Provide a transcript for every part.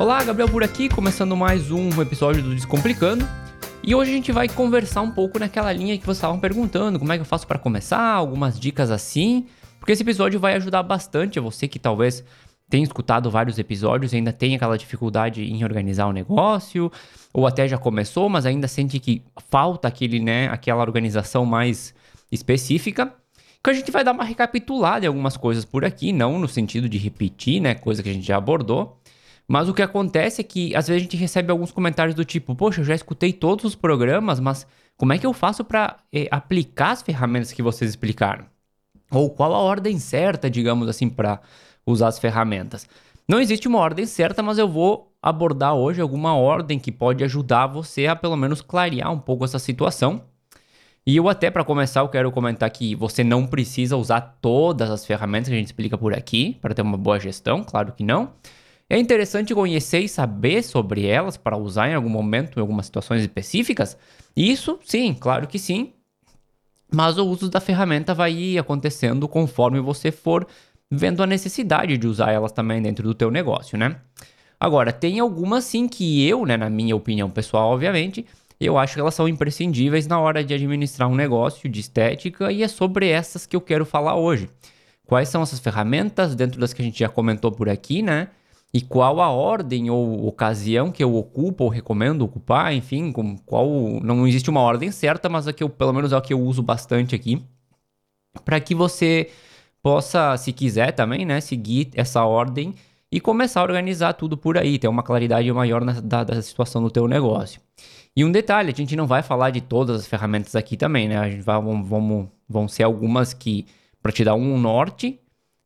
Olá, Gabriel por aqui, começando mais um episódio do Descomplicando. E hoje a gente vai conversar um pouco naquela linha que vocês estavam perguntando, como é que eu faço para começar, algumas dicas assim, porque esse episódio vai ajudar bastante a você que talvez tenha escutado vários episódios e ainda tem aquela dificuldade em organizar o negócio, ou até já começou, mas ainda sente que falta aquele, né, aquela organização mais específica. Que a gente vai dar uma recapitulada em algumas coisas por aqui, não no sentido de repetir, né, coisa que a gente já abordou, mas o que acontece é que às vezes a gente recebe alguns comentários do tipo: Poxa, eu já escutei todos os programas, mas como é que eu faço para eh, aplicar as ferramentas que vocês explicaram? Ou qual a ordem certa, digamos assim, para usar as ferramentas? Não existe uma ordem certa, mas eu vou abordar hoje alguma ordem que pode ajudar você a pelo menos clarear um pouco essa situação. E eu até para começar eu quero comentar que você não precisa usar todas as ferramentas que a gente explica por aqui para ter uma boa gestão, claro que não. É interessante conhecer e saber sobre elas para usar em algum momento, em algumas situações específicas? Isso, sim, claro que sim. Mas o uso da ferramenta vai acontecendo conforme você for vendo a necessidade de usar elas também dentro do teu negócio, né? Agora, tem algumas sim que eu, né, na minha opinião pessoal, obviamente, eu acho que elas são imprescindíveis na hora de administrar um negócio de estética e é sobre essas que eu quero falar hoje. Quais são essas ferramentas dentro das que a gente já comentou por aqui, né? E qual a ordem ou ocasião que eu ocupo ou recomendo ocupar, enfim, com qual não existe uma ordem certa, mas a que eu pelo menos é a que eu uso bastante aqui, para que você possa, se quiser também, né, seguir essa ordem e começar a organizar tudo por aí, ter uma claridade maior na, da, da situação do teu negócio. E um detalhe, a gente não vai falar de todas as ferramentas aqui também, né? A gente vai, vamos, vamos, vão ser algumas que para te dar um norte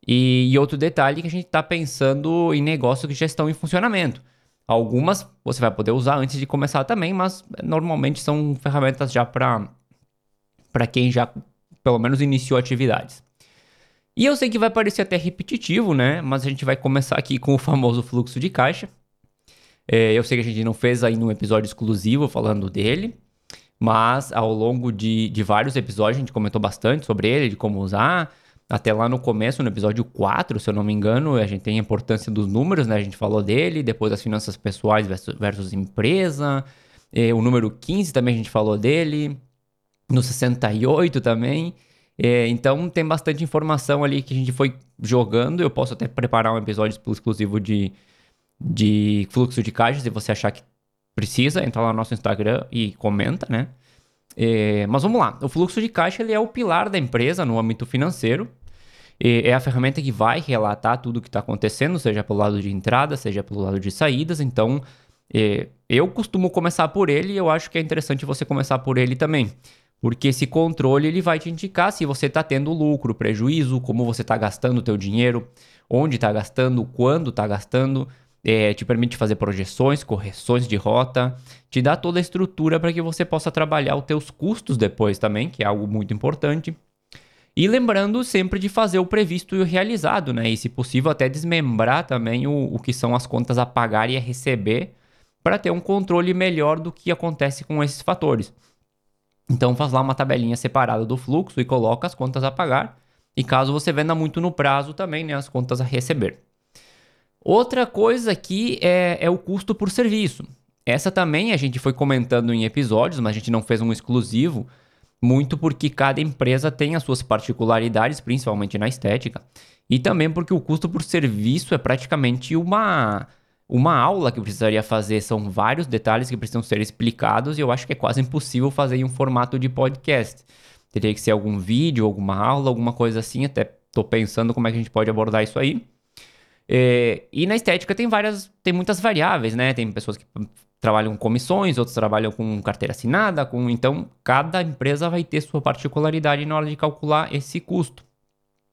e, e outro detalhe que a gente está pensando em negócios que já estão em funcionamento. Algumas você vai poder usar antes de começar também, mas normalmente são ferramentas já para quem já pelo menos iniciou atividades. E eu sei que vai parecer até repetitivo, né? Mas a gente vai começar aqui com o famoso fluxo de caixa. É, eu sei que a gente não fez ainda um episódio exclusivo falando dele, mas ao longo de, de vários episódios a gente comentou bastante sobre ele, de como usar, até lá no começo, no episódio 4, se eu não me engano, a gente tem a importância dos números, né? A gente falou dele, depois as finanças pessoais versus, versus empresa. O número 15 também a gente falou dele. No 68 também. Então tem bastante informação ali que a gente foi jogando. Eu posso até preparar um episódio exclusivo de, de fluxo de caixa, se você achar que precisa, entra lá no nosso Instagram e comenta, né? É, mas vamos lá, o fluxo de caixa ele é o pilar da empresa no âmbito financeiro. É a ferramenta que vai relatar tudo o que está acontecendo, seja pelo lado de entrada, seja pelo lado de saídas. Então, é, eu costumo começar por ele e eu acho que é interessante você começar por ele também. Porque esse controle ele vai te indicar se você está tendo lucro, prejuízo, como você está gastando o teu dinheiro, onde está gastando, quando está gastando é, te permite fazer projeções, correções de rota, te dá toda a estrutura para que você possa trabalhar os teus custos depois também, que é algo muito importante. E lembrando sempre de fazer o previsto e o realizado, né? E se possível até desmembrar também o, o que são as contas a pagar e a receber para ter um controle melhor do que acontece com esses fatores. Então faz lá uma tabelinha separada do fluxo e coloca as contas a pagar. E caso você venda muito no prazo também, né, as contas a receber. Outra coisa aqui é, é o custo por serviço. Essa também a gente foi comentando em episódios, mas a gente não fez um exclusivo, muito porque cada empresa tem as suas particularidades, principalmente na estética, e também porque o custo por serviço é praticamente uma, uma aula que precisaria fazer. São vários detalhes que precisam ser explicados e eu acho que é quase impossível fazer em um formato de podcast. Teria que ser algum vídeo, alguma aula, alguma coisa assim. Até estou pensando como é que a gente pode abordar isso aí. É, e na estética tem várias, tem muitas variáveis, né? Tem pessoas que trabalham com comissões, outros trabalham com carteira assinada, com então cada empresa vai ter sua particularidade na hora de calcular esse custo.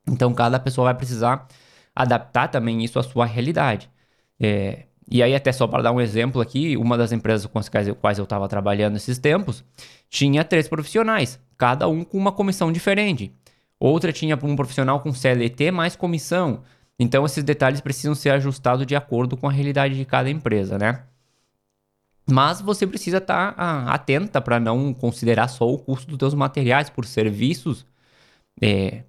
Então cada pessoa vai precisar adaptar também isso à sua realidade. É, e aí até só para dar um exemplo aqui, uma das empresas com as quais eu estava trabalhando esses tempos tinha três profissionais, cada um com uma comissão diferente. Outra tinha um profissional com CLT mais comissão. Então, esses detalhes precisam ser ajustados de acordo com a realidade de cada empresa, né? Mas você precisa estar tá, atenta para não considerar só o custo dos seus materiais por serviços. É,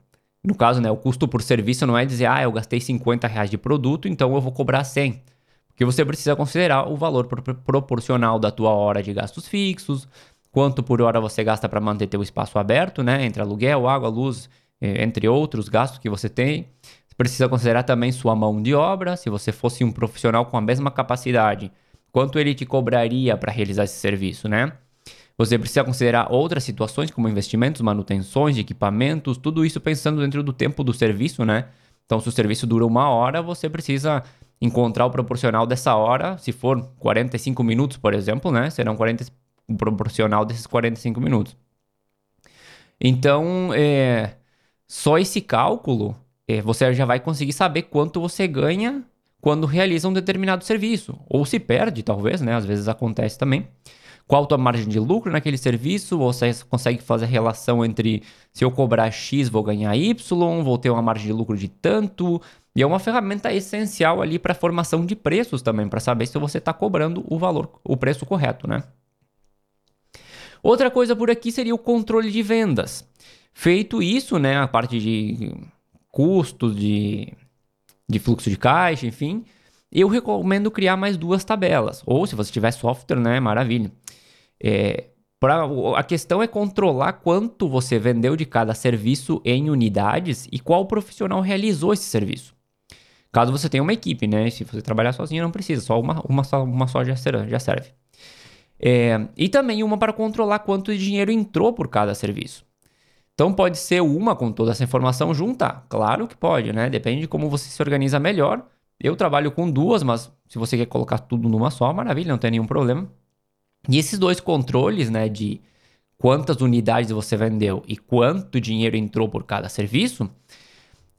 no caso, né, o custo por serviço não é dizer, ah, eu gastei 50 reais de produto, então eu vou cobrar 100. Porque você precisa considerar o valor proporcional da tua hora de gastos fixos, quanto por hora você gasta para manter teu espaço aberto, né? Entre aluguel, água, luz, entre outros gastos que você tem. Você precisa considerar também sua mão de obra. Se você fosse um profissional com a mesma capacidade, quanto ele te cobraria para realizar esse serviço, né? Você precisa considerar outras situações, como investimentos, manutenções equipamentos, tudo isso pensando dentro do tempo do serviço, né? Então, se o serviço dura uma hora, você precisa encontrar o proporcional dessa hora. Se for 45 minutos, por exemplo, né? Serão 40, o proporcional desses 45 minutos. Então, é, só esse cálculo, é, você já vai conseguir saber quanto você ganha quando realiza um determinado serviço. Ou se perde, talvez, né? Às vezes acontece também. Qual a tua margem de lucro naquele serviço? Você consegue fazer a relação entre se eu cobrar X, vou ganhar Y, vou ter uma margem de lucro de tanto. E é uma ferramenta essencial ali para formação de preços também, para saber se você está cobrando o valor, o preço correto, né? Outra coisa por aqui seria o controle de vendas. Feito isso, né, a parte de custos, de de fluxo de caixa, enfim, eu recomendo criar mais duas tabelas. Ou se você tiver software, né, maravilha. É, pra, a questão é controlar quanto você vendeu de cada serviço em unidades e qual profissional realizou esse serviço. Caso você tenha uma equipe, né? Se você trabalhar sozinho, não precisa, só uma, uma, só, uma só já, será, já serve. É, e também uma para controlar quanto dinheiro entrou por cada serviço. Então pode ser uma com toda essa informação junta? Claro que pode, né? Depende de como você se organiza melhor. Eu trabalho com duas, mas se você quer colocar tudo numa só, maravilha, não tem nenhum problema. E esses dois controles, né, de quantas unidades você vendeu e quanto dinheiro entrou por cada serviço,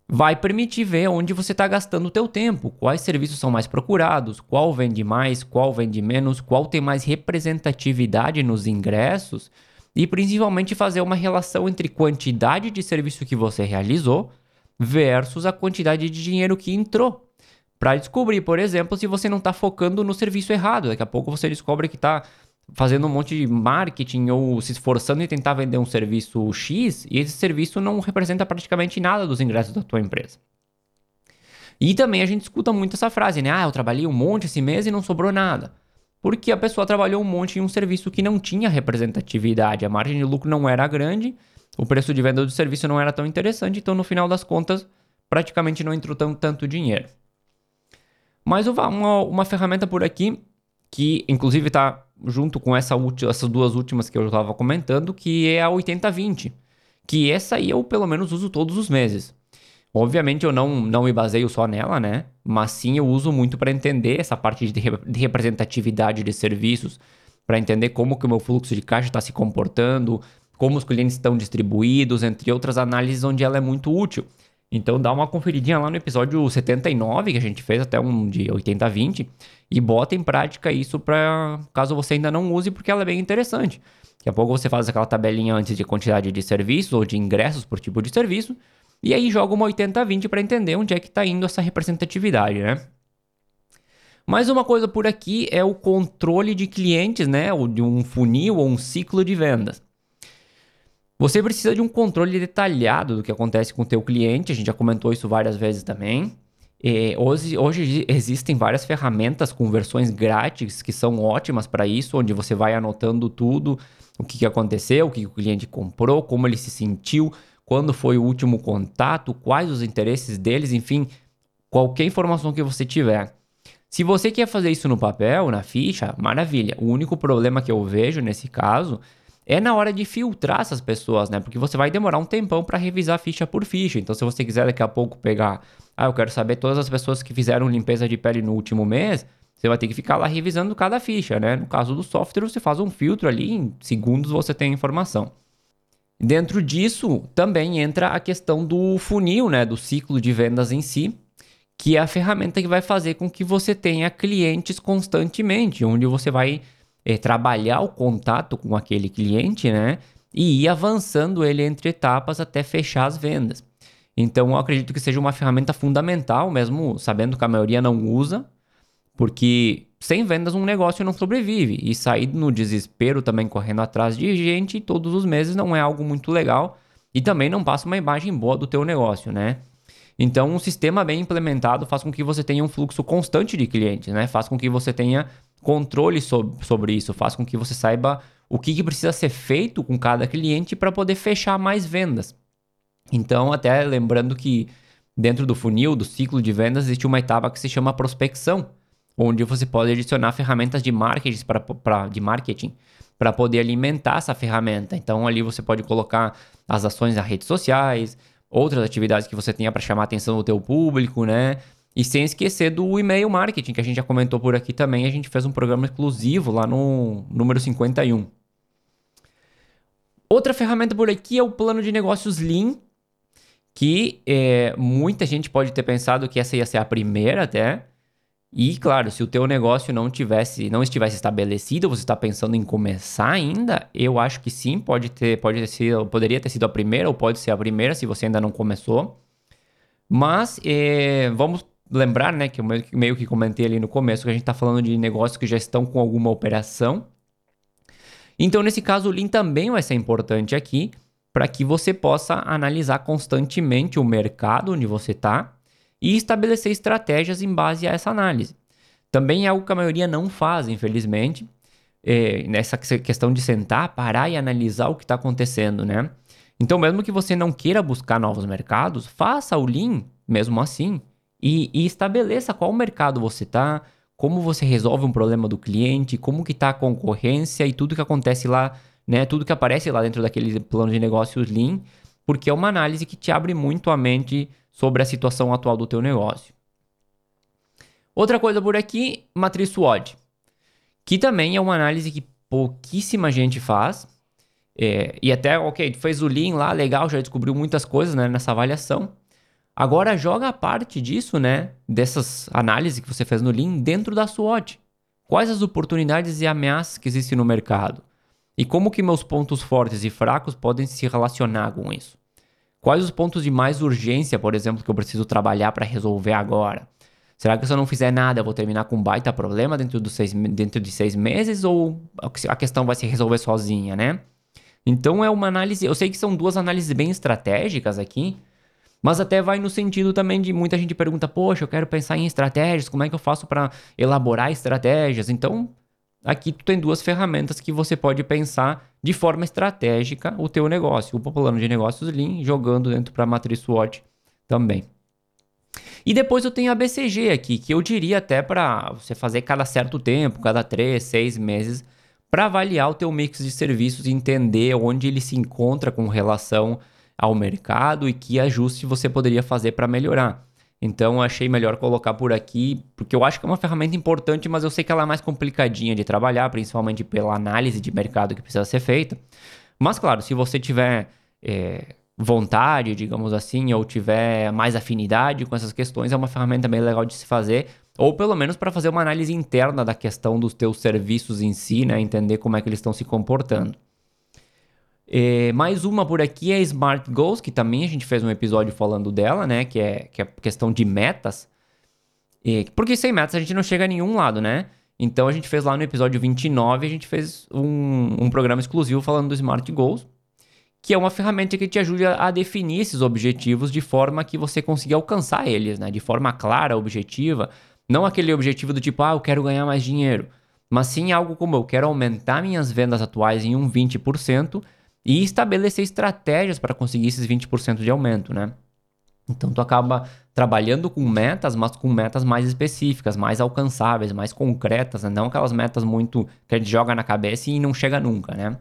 vai permitir ver onde você está gastando o teu tempo, quais serviços são mais procurados, qual vende mais, qual vende menos, qual tem mais representatividade nos ingressos e principalmente fazer uma relação entre quantidade de serviço que você realizou versus a quantidade de dinheiro que entrou. Para descobrir, por exemplo, se você não está focando no serviço errado. Daqui a pouco você descobre que está fazendo um monte de marketing ou se esforçando em tentar vender um serviço X e esse serviço não representa praticamente nada dos ingressos da tua empresa. E também a gente escuta muito essa frase, né? Ah, eu trabalhei um monte esse mês e não sobrou nada porque a pessoa trabalhou um monte em um serviço que não tinha representatividade, a margem de lucro não era grande, o preço de venda do serviço não era tão interessante, então no final das contas praticamente não entrou tão, tanto dinheiro. Mas uma, uma ferramenta por aqui que inclusive está junto com essa essas duas últimas que eu estava comentando, que é a 80-20, que essa aí eu pelo menos uso todos os meses. Obviamente eu não, não me baseio só nela, né? Mas sim eu uso muito para entender essa parte de, de representatividade de serviços, para entender como que o meu fluxo de caixa está se comportando, como os clientes estão distribuídos, entre outras análises onde ela é muito útil. Então dá uma conferidinha lá no episódio 79, que a gente fez até um de 80 a 20, e bota em prática isso para caso você ainda não use, porque ela é bem interessante. Daqui a pouco você faz aquela tabelinha antes de quantidade de serviços ou de ingressos por tipo de serviço, e aí joga uma 80-20 para entender onde é que está indo essa representatividade, né? Mais uma coisa por aqui é o controle de clientes, né? Ou de um funil ou um ciclo de vendas. Você precisa de um controle detalhado do que acontece com o teu cliente, a gente já comentou isso várias vezes também. É, hoje, hoje, existem várias ferramentas com versões grátis que são ótimas para isso, onde você vai anotando tudo, o que, aconteceu, o que o cliente comprou, como ele se sentiu, quando foi o último contato, quais os interesses deles, enfim, qualquer informação que você tiver. Se você quer fazer isso no papel, na ficha, maravilha. O único problema que eu vejo nesse caso é na hora de filtrar essas pessoas, né? Porque você vai demorar um tempão para revisar ficha por ficha. Então, se você quiser daqui a pouco pegar, ah, eu quero saber todas as pessoas que fizeram limpeza de pele no último mês, você vai ter que ficar lá revisando cada ficha, né? No caso do software, você faz um filtro ali, em segundos você tem a informação. Dentro disso, também entra a questão do funil, né, do ciclo de vendas em si, que é a ferramenta que vai fazer com que você tenha clientes constantemente, onde você vai é, trabalhar o contato com aquele cliente, né, e ir avançando ele entre etapas até fechar as vendas. Então, eu acredito que seja uma ferramenta fundamental, mesmo sabendo que a maioria não usa, porque sem vendas um negócio não sobrevive. E sair no desespero também correndo atrás de gente todos os meses não é algo muito legal e também não passa uma imagem boa do teu negócio, né? Então, um sistema bem implementado faz com que você tenha um fluxo constante de clientes, né? Faz com que você tenha controle sobre, sobre isso, faz com que você saiba o que, que precisa ser feito com cada cliente para poder fechar mais vendas. Então, até lembrando que dentro do funil, do ciclo de vendas, existe uma etapa que se chama prospecção, onde você pode adicionar ferramentas de marketing para de marketing para poder alimentar essa ferramenta. Então, ali você pode colocar as ações nas redes sociais, outras atividades que você tenha para chamar a atenção do teu público, né? E sem esquecer do e-mail marketing, que a gente já comentou por aqui também, a gente fez um programa exclusivo lá no número 51. Outra ferramenta por aqui é o plano de negócios Lean, que é, muita gente pode ter pensado que essa ia ser a primeira até. E claro, se o teu negócio não tivesse, não estivesse estabelecido, você está pensando em começar ainda, eu acho que sim, pode ter, pode ter sido, poderia ter sido a primeira ou pode ser a primeira se você ainda não começou. Mas é, vamos lembrar, né, que eu meio que comentei ali no começo que a gente está falando de negócios que já estão com alguma operação. Então, nesse caso, o Lean também vai ser importante aqui, para que você possa analisar constantemente o mercado onde você está e estabelecer estratégias em base a essa análise. Também é algo que a maioria não faz, infelizmente, é, nessa questão de sentar, parar e analisar o que está acontecendo, né? Então, mesmo que você não queira buscar novos mercados, faça o Lean mesmo assim e, e estabeleça qual mercado você está, como você resolve um problema do cliente, como que está a concorrência e tudo que acontece lá né? Tudo que aparece lá dentro daquele plano de negócios Lean, porque é uma análise que te abre muito a mente sobre a situação atual do teu negócio. Outra coisa por aqui, matriz SWOT, que também é uma análise que pouquíssima gente faz. É, e até, ok, tu fez o Lean lá, legal, já descobriu muitas coisas né, nessa avaliação. Agora joga a parte disso, né? Dessas análises que você fez no Lean dentro da SWOT. Quais as oportunidades e ameaças que existem no mercado? E como que meus pontos fortes e fracos podem se relacionar com isso? Quais os pontos de mais urgência, por exemplo, que eu preciso trabalhar para resolver agora? Será que se eu não fizer nada, eu vou terminar com um baita problema dentro, dos seis, dentro de seis meses? Ou a questão vai se resolver sozinha, né? Então é uma análise. Eu sei que são duas análises bem estratégicas aqui, mas até vai no sentido também de muita gente pergunta: Poxa, eu quero pensar em estratégias, como é que eu faço para elaborar estratégias? Então Aqui tu tem duas ferramentas que você pode pensar de forma estratégica o teu negócio, o plano de negócios Lean, jogando dentro para a matriz SWOT também. E depois eu tenho a BCG aqui, que eu diria até para você fazer cada certo tempo, cada três, seis meses, para avaliar o teu mix de serviços e entender onde ele se encontra com relação ao mercado e que ajuste você poderia fazer para melhorar. Então achei melhor colocar por aqui, porque eu acho que é uma ferramenta importante, mas eu sei que ela é mais complicadinha de trabalhar, principalmente pela análise de mercado que precisa ser feita. Mas claro, se você tiver é, vontade, digamos assim, ou tiver mais afinidade com essas questões, é uma ferramenta bem legal de se fazer, ou pelo menos para fazer uma análise interna da questão dos teus serviços em si, né? Entender como é que eles estão se comportando. É, mais uma por aqui é Smart Goals, que também a gente fez um episódio falando dela, né? Que é, que é questão de metas. É, porque sem metas a gente não chega a nenhum lado, né? Então a gente fez lá no episódio 29, a gente fez um, um programa exclusivo falando do Smart Goals, que é uma ferramenta que te ajuda a definir esses objetivos de forma que você consiga alcançar eles, né? De forma clara, objetiva. Não aquele objetivo do tipo, ah, eu quero ganhar mais dinheiro. Mas sim algo como eu quero aumentar minhas vendas atuais em um 20% e estabelecer estratégias para conseguir esses 20% de aumento, né? Então tu acaba trabalhando com metas, mas com metas mais específicas, mais alcançáveis, mais concretas, né? não aquelas metas muito que a gente joga na cabeça e não chega nunca, né?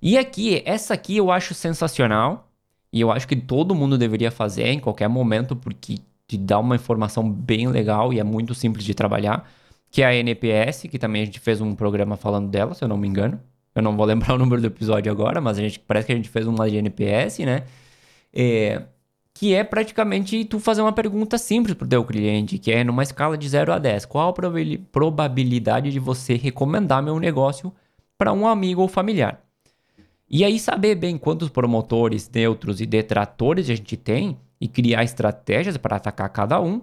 E aqui, essa aqui eu acho sensacional e eu acho que todo mundo deveria fazer em qualquer momento porque te dá uma informação bem legal e é muito simples de trabalhar, que é a NPS, que também a gente fez um programa falando dela, se eu não me engano. Eu não vou lembrar o número do episódio agora, mas a gente parece que a gente fez uma de NPS, né? É, que é praticamente tu fazer uma pergunta simples pro teu cliente, que é numa escala de 0 a 10. Qual a probabilidade de você recomendar meu negócio para um amigo ou familiar? E aí saber bem quantos promotores, neutros e detratores a gente tem e criar estratégias para atacar cada um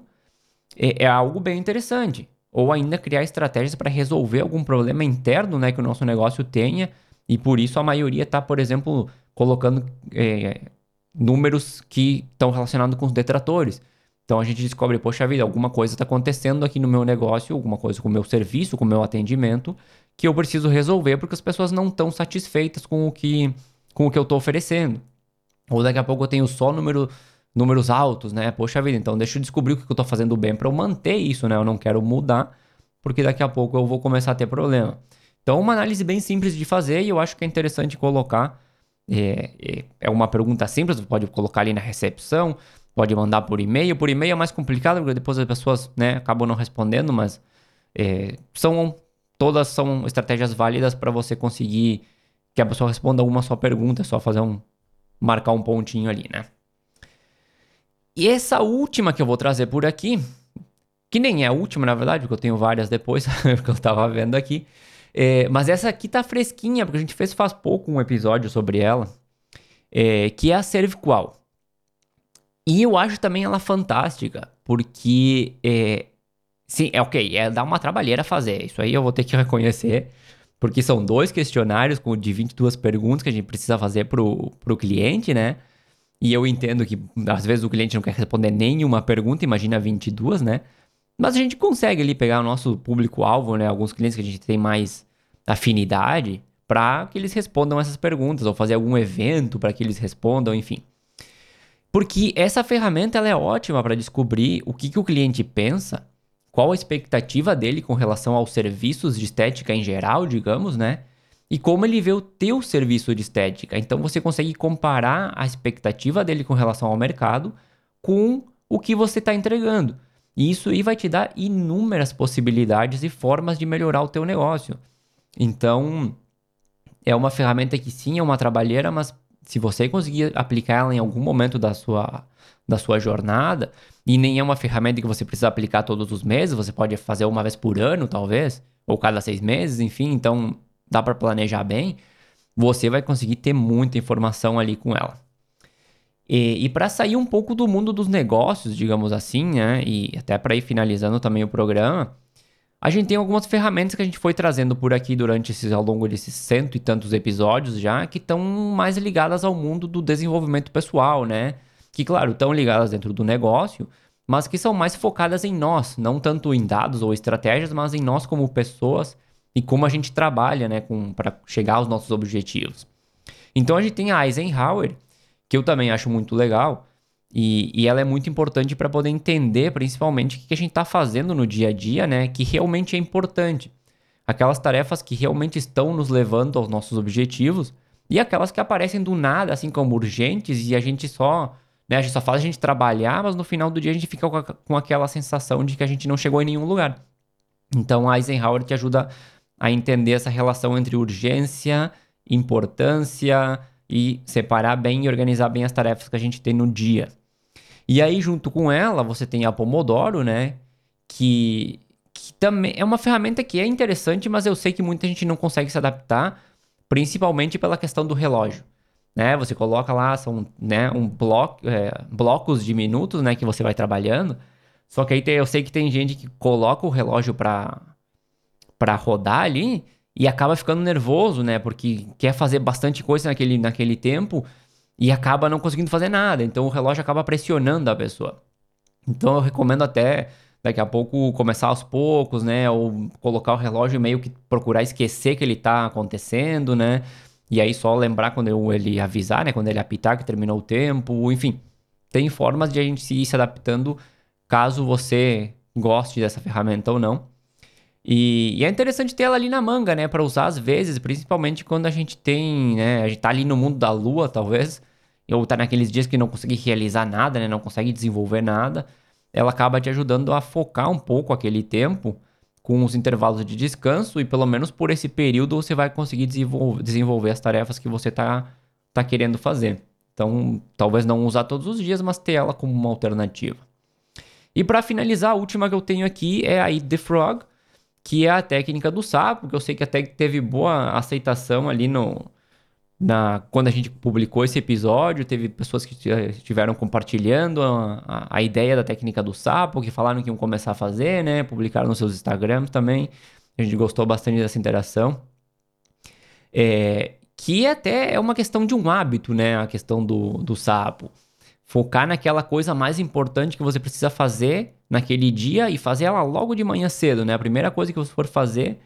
é, é algo bem interessante ou ainda criar estratégias para resolver algum problema interno né, que o nosso negócio tenha, e por isso a maioria está, por exemplo, colocando é, números que estão relacionados com os detratores. Então a gente descobre, poxa vida, alguma coisa está acontecendo aqui no meu negócio, alguma coisa com o meu serviço, com o meu atendimento, que eu preciso resolver porque as pessoas não estão satisfeitas com o que, com o que eu estou oferecendo. Ou daqui a pouco eu tenho só número, números altos, né? Poxa vida, então deixa eu descobrir o que eu estou fazendo bem para eu manter isso, né? Eu não quero mudar, porque daqui a pouco eu vou começar a ter problema. Então, uma análise bem simples de fazer e eu acho que é interessante colocar. É, é, é uma pergunta simples, você pode colocar ali na recepção, pode mandar por e-mail. Por e-mail é mais complicado, porque depois as pessoas né, acabam não respondendo, mas é, são todas são estratégias válidas para você conseguir que a pessoa responda uma só pergunta, é só fazer um marcar um pontinho ali, né? E essa última que eu vou trazer por aqui, que nem é a última, na verdade, porque eu tenho várias depois, que eu tava vendo aqui. É, mas essa aqui tá fresquinha, porque a gente fez faz pouco um episódio sobre ela, é, que é a Cerviqual. E eu acho também ela fantástica, porque é, sim, é ok, é dar uma trabalheira fazer. Isso aí eu vou ter que reconhecer, porque são dois questionários de 22 perguntas que a gente precisa fazer pro, pro cliente, né? E eu entendo que às vezes o cliente não quer responder nenhuma pergunta, imagina 22, né? Mas a gente consegue ali pegar o nosso público-alvo, né? Alguns clientes que a gente tem mais afinidade, para que eles respondam essas perguntas, ou fazer algum evento para que eles respondam, enfim. Porque essa ferramenta ela é ótima para descobrir o que, que o cliente pensa, qual a expectativa dele com relação aos serviços de estética em geral, digamos, né? E como ele vê o teu serviço de estética. Então você consegue comparar a expectativa dele com relação ao mercado com o que você está entregando. E isso aí vai te dar inúmeras possibilidades e formas de melhorar o teu negócio. Então, é uma ferramenta que sim, é uma trabalheira, mas se você conseguir aplicar ela em algum momento da sua, da sua jornada, e nem é uma ferramenta que você precisa aplicar todos os meses, você pode fazer uma vez por ano, talvez, ou cada seis meses, enfim, então dá para planejar bem, você vai conseguir ter muita informação ali com ela. E, e para sair um pouco do mundo dos negócios, digamos assim, né, e até para ir finalizando também o programa, a gente tem algumas ferramentas que a gente foi trazendo por aqui durante esses, ao longo desses cento e tantos episódios já, que estão mais ligadas ao mundo do desenvolvimento pessoal, né? Que, claro, estão ligadas dentro do negócio, mas que são mais focadas em nós, não tanto em dados ou estratégias, mas em nós como pessoas e como a gente trabalha, né, para chegar aos nossos objetivos. Então a gente tem a Eisenhower, que eu também acho muito legal, e, e ela é muito importante para poder entender, principalmente, o que a gente está fazendo no dia a dia, né? Que realmente é importante. Aquelas tarefas que realmente estão nos levando aos nossos objetivos e aquelas que aparecem do nada, assim como urgentes, e a gente só. Né, a gente só faz a gente trabalhar, mas no final do dia a gente fica com, aquela sensação de que a gente não chegou em nenhum lugar. Então a Eisenhower te ajuda a entender essa relação entre urgência, importância e separar bem e organizar bem as tarefas que a gente tem no dia. E aí, junto com ela, você tem a Pomodoro, né? Que, que também é uma ferramenta que é interessante, mas eu sei que muita gente não consegue se adaptar, principalmente pela questão do relógio. Né? Você coloca lá, são né, um bloco, é, blocos de minutos né, que você vai trabalhando. Só que aí tem, eu sei que tem gente que coloca o relógio para para rodar ali e acaba ficando nervoso, né? Porque quer fazer bastante coisa naquele, naquele tempo e acaba não conseguindo fazer nada. Então o relógio acaba pressionando a pessoa. Então eu recomendo até daqui a pouco começar aos poucos, né? Ou colocar o relógio meio que procurar esquecer que ele tá acontecendo, né? E aí só lembrar quando ele avisar, né? Quando ele apitar que terminou o tempo, enfim. Tem formas de a gente ir se adaptando caso você goste dessa ferramenta ou não. E, e, é interessante ter ela ali na manga, né? Para usar às vezes, principalmente quando a gente tem, né? A gente tá ali no mundo da lua, talvez, ou tá naqueles dias que não consegue realizar nada, né? Não consegue desenvolver nada. Ela acaba te ajudando a focar um pouco aquele tempo com os intervalos de descanso e pelo menos por esse período você vai conseguir desenvolver, desenvolver as tarefas que você tá, tá querendo fazer. Então, talvez não usar todos os dias, mas ter ela como uma alternativa. E para finalizar, a última que eu tenho aqui é a the Frog que é a técnica do sapo, que eu sei que até teve boa aceitação ali no, na, quando a gente publicou esse episódio, teve pessoas que estiveram compartilhando a, a, a, ideia da técnica do sapo, que falaram que iam começar a fazer, né? Publicaram nos seus Instagrams também. A gente gostou bastante dessa interação. É, que até é uma questão de um hábito, né? A questão do, do sapo. Focar naquela coisa mais importante que você precisa fazer naquele dia e fazer ela logo de manhã cedo, né? A primeira coisa que você for fazer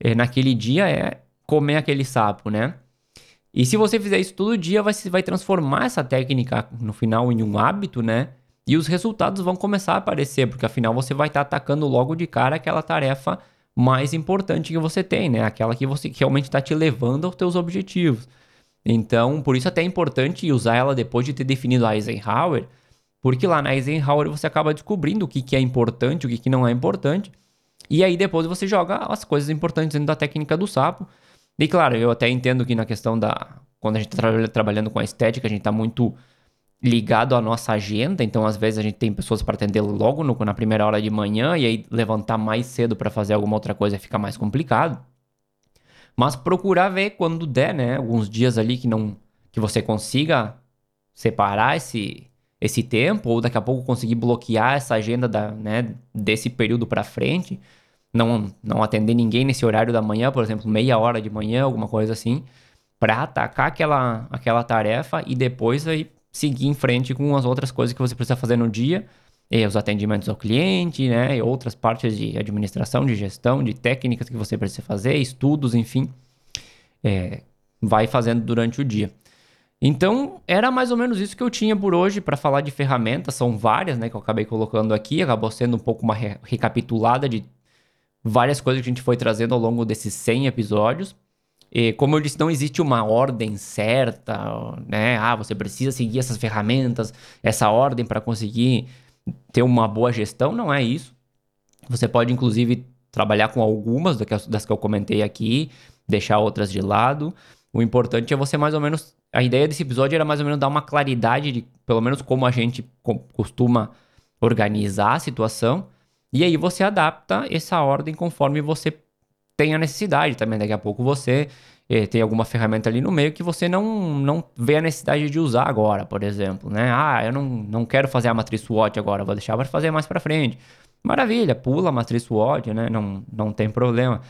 é, naquele dia é comer aquele sapo, né? E se você fizer isso todo dia, vai, vai transformar essa técnica no final em um hábito, né? E os resultados vão começar a aparecer, porque afinal você vai estar tá atacando logo de cara aquela tarefa mais importante que você tem, né? Aquela que você que realmente está te levando aos teus objetivos. Então, por isso até é importante usar ela depois de ter definido a Eisenhower, porque lá na Eisenhower você acaba descobrindo o que, que é importante, o que, que não é importante, e aí depois você joga as coisas importantes dentro da técnica do sapo. E claro, eu até entendo que na questão da. Quando a gente está trabalhando com a estética, a gente está muito ligado à nossa agenda, então às vezes a gente tem pessoas para atender logo no, na primeira hora de manhã e aí levantar mais cedo para fazer alguma outra coisa fica mais complicado. Mas procurar ver quando der, né? Alguns dias ali que não que você consiga separar esse esse tempo ou daqui a pouco conseguir bloquear essa agenda da, né, desse período para frente, não não atender ninguém nesse horário da manhã, por exemplo, meia hora de manhã, alguma coisa assim, para atacar aquela aquela tarefa e depois aí seguir em frente com as outras coisas que você precisa fazer no dia, os atendimentos ao cliente, né, e outras partes de administração, de gestão, de técnicas que você precisa fazer, estudos, enfim, é, vai fazendo durante o dia. Então, era mais ou menos isso que eu tinha por hoje para falar de ferramentas, são várias, né, que eu acabei colocando aqui, acabou sendo um pouco uma re recapitulada de várias coisas que a gente foi trazendo ao longo desses 100 episódios. E, como eu disse, não existe uma ordem certa, né? Ah, você precisa seguir essas ferramentas, essa ordem para conseguir ter uma boa gestão. Não é isso. Você pode, inclusive, trabalhar com algumas das que eu comentei aqui, deixar outras de lado. O importante é você mais ou menos. A ideia desse episódio era mais ou menos dar uma claridade de, pelo menos, como a gente costuma organizar a situação. E aí você adapta essa ordem conforme você tem a necessidade também. Daqui a pouco você eh, tem alguma ferramenta ali no meio que você não, não vê a necessidade de usar agora, por exemplo, né? Ah, eu não, não quero fazer a matriz SWOT agora, vou deixar para fazer mais para frente. Maravilha, pula a matriz SWOT, né? Não, não tem problema.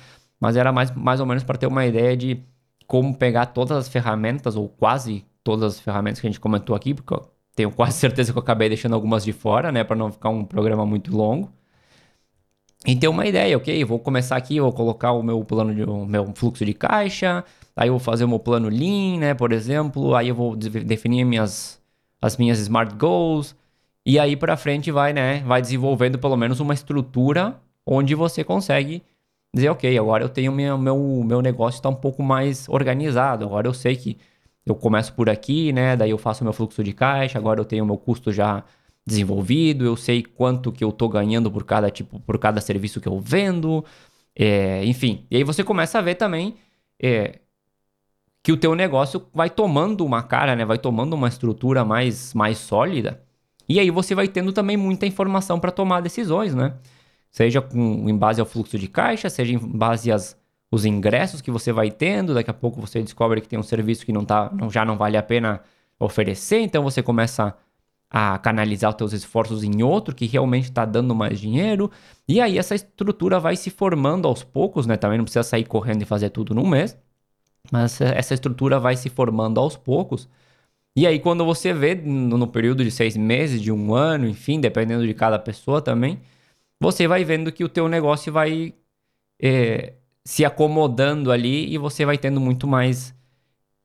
Mas era mais, mais ou menos para ter uma ideia de como pegar todas as ferramentas, ou quase todas as ferramentas que a gente comentou aqui, porque eu tenho quase certeza que eu acabei deixando algumas de fora, né? Para não ficar um programa muito longo e ter uma ideia, ok? Vou começar aqui, vou colocar o meu plano de o meu fluxo de caixa, aí eu vou fazer o meu plano Lean, né, por exemplo, aí eu vou definir minhas, as minhas Smart Goals, e aí para frente vai, né, vai desenvolvendo pelo menos uma estrutura onde você consegue dizer, ok, agora eu tenho meu, meu, meu negócio está um pouco mais organizado, agora eu sei que eu começo por aqui, né, daí eu faço meu fluxo de caixa, agora eu tenho meu custo já desenvolvido, eu sei quanto que eu tô ganhando por cada tipo, por cada serviço que eu vendo, é, enfim. E aí você começa a ver também é, que o teu negócio vai tomando uma cara, né? Vai tomando uma estrutura mais, mais sólida. E aí você vai tendo também muita informação para tomar decisões, né? Seja com, em base ao fluxo de caixa, seja em base aos os ingressos que você vai tendo. Daqui a pouco você descobre que tem um serviço que não tá, não, já não vale a pena oferecer, então você começa a canalizar os teus esforços em outro que realmente está dando mais dinheiro. E aí essa estrutura vai se formando aos poucos, né? Também não precisa sair correndo e fazer tudo num mês. Mas essa estrutura vai se formando aos poucos. E aí, quando você vê no período de seis meses, de um ano, enfim, dependendo de cada pessoa também, você vai vendo que o teu negócio vai é, se acomodando ali e você vai tendo muito mais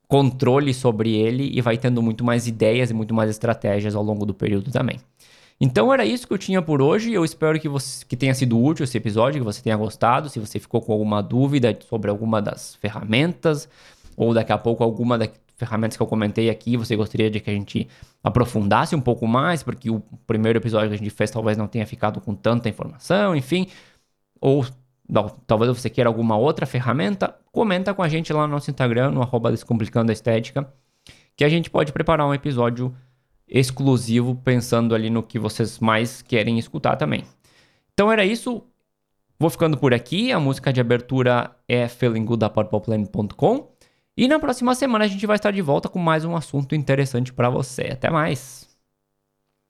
controle sobre ele e vai tendo muito mais ideias e muito mais estratégias ao longo do período também. Então era isso que eu tinha por hoje. Eu espero que, você, que tenha sido útil esse episódio, que você tenha gostado. Se você ficou com alguma dúvida sobre alguma das ferramentas, ou daqui a pouco alguma das ferramentas que eu comentei aqui, você gostaria de que a gente aprofundasse um pouco mais, porque o primeiro episódio que a gente fez talvez não tenha ficado com tanta informação, enfim. Ou talvez você queira alguma outra ferramenta, comenta com a gente lá no nosso Instagram, no arroba Descomplicando a Estética, que a gente pode preparar um episódio exclusivo pensando ali no que vocês mais querem escutar também. Então era isso. Vou ficando por aqui. A música de abertura é Feeling Good da E na próxima semana a gente vai estar de volta com mais um assunto interessante para você. Até mais!